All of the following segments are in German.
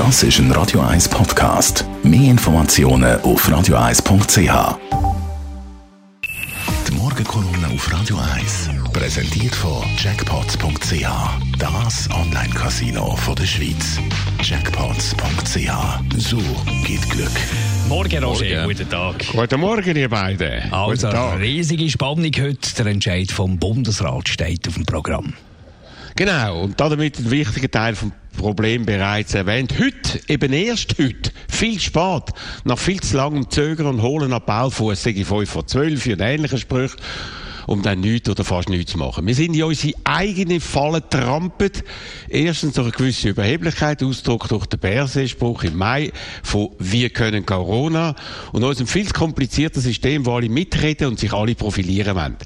Das ist ein Radio 1 Podcast. Mehr Informationen auf radio1.ch. Die Morgenkolumne auf Radio 1 präsentiert von Jackpots.ch. Das Online-Casino der Schweiz. Jackpots.ch. So geht Glück. Morgen, Roger. Morgen. Guten Tag. Guten Morgen, ihr beiden. Also, Guten Tag. riesige Spannung heute. Der Entscheid vom Bundesrat steht auf dem Programm. Genau, und damit ein wichtiger Teil vom Problem bereits erwähnt. Heute, eben erst heute, viel spät, nach viel zu langem Zögern und Holen ab Ballfuß, sage ich 5 vor 12 und ähnliche Sprüche, um dann nichts oder fast nichts zu machen. Wir sind in unsere eigene Falle trampet. Erstens durch eine gewisse Überheblichkeit, Ausdruck durch den Berset-Spruch im Mai von «Wir können Corona» und unserem viel komplizierten System, wo alle mitreden und sich alle profilieren wollen.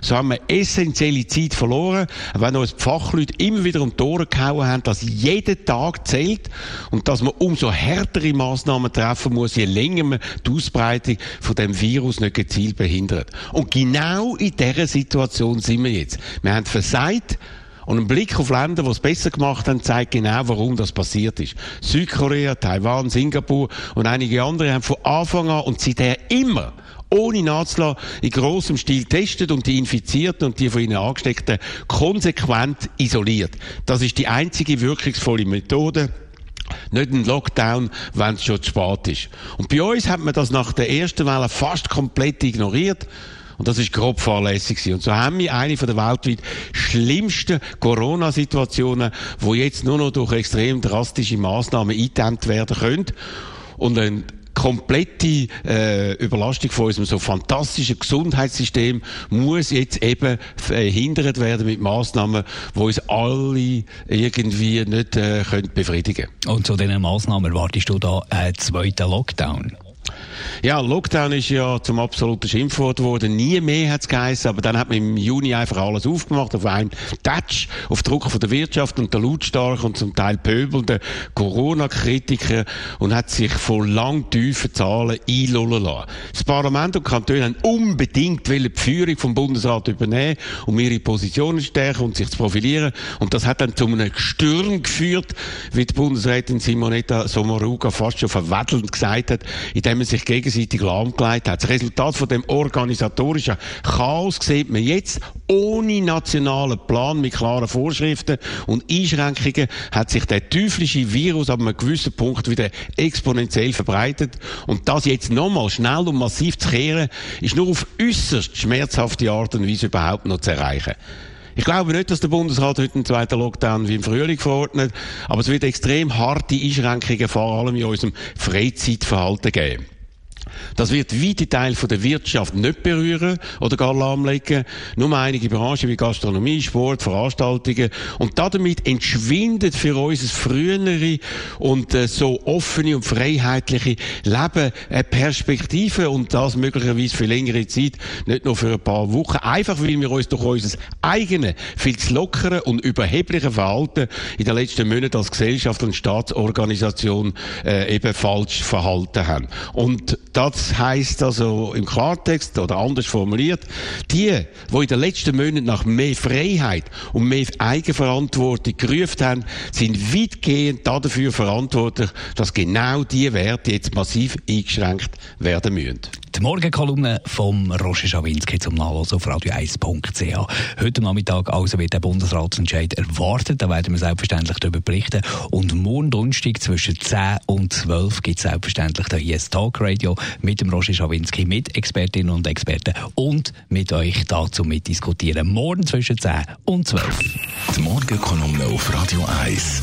So haben wir essentielle Zeit verloren, wenn uns die Fachleute immer wieder um die Ohren gehauen haben, dass jeden Tag zählt und dass man umso härtere Massnahmen treffen muss, je länger man die Ausbreitung von dem Virus nicht gezielt behindert. Und genau in dieser Situation sind wir jetzt. Wir haben versagt, und ein Blick auf Länder, die es besser gemacht haben, zeigt genau, warum das passiert ist. Südkorea, Taiwan, Singapur und einige andere haben von Anfang an und seither immer ohne nachzulassen, in grossem Stil testet und die Infizierten und die von ihnen Angesteckten konsequent isoliert. Das ist die einzige wirkungsvolle Methode, nicht ein Lockdown, wenn es schon zu spät ist. Und bei uns hat man das nach der ersten Welle fast komplett ignoriert. Und das ist grob fahrlässig gewesen. Und so haben wir eine von der weltweit schlimmsten Corona-Situationen, wo jetzt nur noch durch extrem drastische Maßnahmen eingedämmt werden können. Und ein komplette äh, Überlastung von unserem so fantastischen Gesundheitssystem muss jetzt eben verhindert werden mit Maßnahmen, die uns alle irgendwie nicht äh, können befriedigen Und zu diesen Massnahmen erwartest du da einen zweiten Lockdown? Ja, Lockdown ist ja zum absoluten Schimpfwort geworden. Nie mehr hat's geheißen, aber dann hat man im Juni einfach alles aufgemacht auf einen Touch, auf Druck von der Wirtschaft und der lautstark und zum Teil pöbelnden Corona-Kritiker und hat sich von lang tiefen Zahlen einlullen lassen. Das Parlament und die Kantone haben unbedingt die Führung vom Bundesrat übernehmen, um ihre Positionen stärken und sich zu profilieren. Und das hat dann zu einem Sturm geführt, wie die Bundesrätin Simonetta Sommaruga fast schon verwettelnd gesagt hat, indem man sich gegenseitig lahmgelegt hat. Das Resultat von dem organisatorischen Chaos sieht man jetzt. Ohne nationalen Plan mit klaren Vorschriften und Einschränkungen hat sich der teuflische Virus ab einem gewissen Punkt wieder exponentiell verbreitet. Und das jetzt nochmal schnell und massiv zu kehren, ist nur auf äußerst schmerzhafte Art und Weise überhaupt noch zu erreichen. Ich glaube nicht, dass der Bundesrat heute einen zweiten Lockdown wie im Frühling verordnet, aber es wird extrem harte Einschränkungen vor allem in unserem Freizeitverhalten geben. Das wird weite Teile von der Wirtschaft nicht berühren oder gar lahmlegen. Nur einige Branchen wie Gastronomie, Sport, Veranstaltungen. Und damit entschwindet für uns das frühere und äh, so offene und freiheitliche Leben eine Perspektive und das möglicherweise für längere Zeit, nicht nur für ein paar Wochen. Einfach weil wir uns durch unser eigenes, viel zu lockere und überhebliche Verhalten in den letzten Monaten als Gesellschaft und Staatsorganisation äh, eben falsch verhalten haben. Und das heißt also im Klartext oder anders formuliert, die, die in den letzten Monaten nach mehr Freiheit und mehr Eigenverantwortung gerufen haben, sind weitgehend dafür verantwortlich, dass genau diese Werte jetzt massiv eingeschränkt werden müssen. Die Morgenkolumne vom Roger Schawinski zum Nachlesen auf radio1.ch. Heute Nachmittag also wird der Bundesratsentscheid erwartet. Da werden wir selbstverständlich darüber berichten. Und morgen Donnerstag zwischen 10 und 12 gibt es selbstverständlich hier ein Talkradio mit dem Roger Schawinski, mit Expertinnen und Experten und mit euch dazu mitdiskutieren. Morgen zwischen 10 und 12. Die Morgenkolumne auf Radio 1.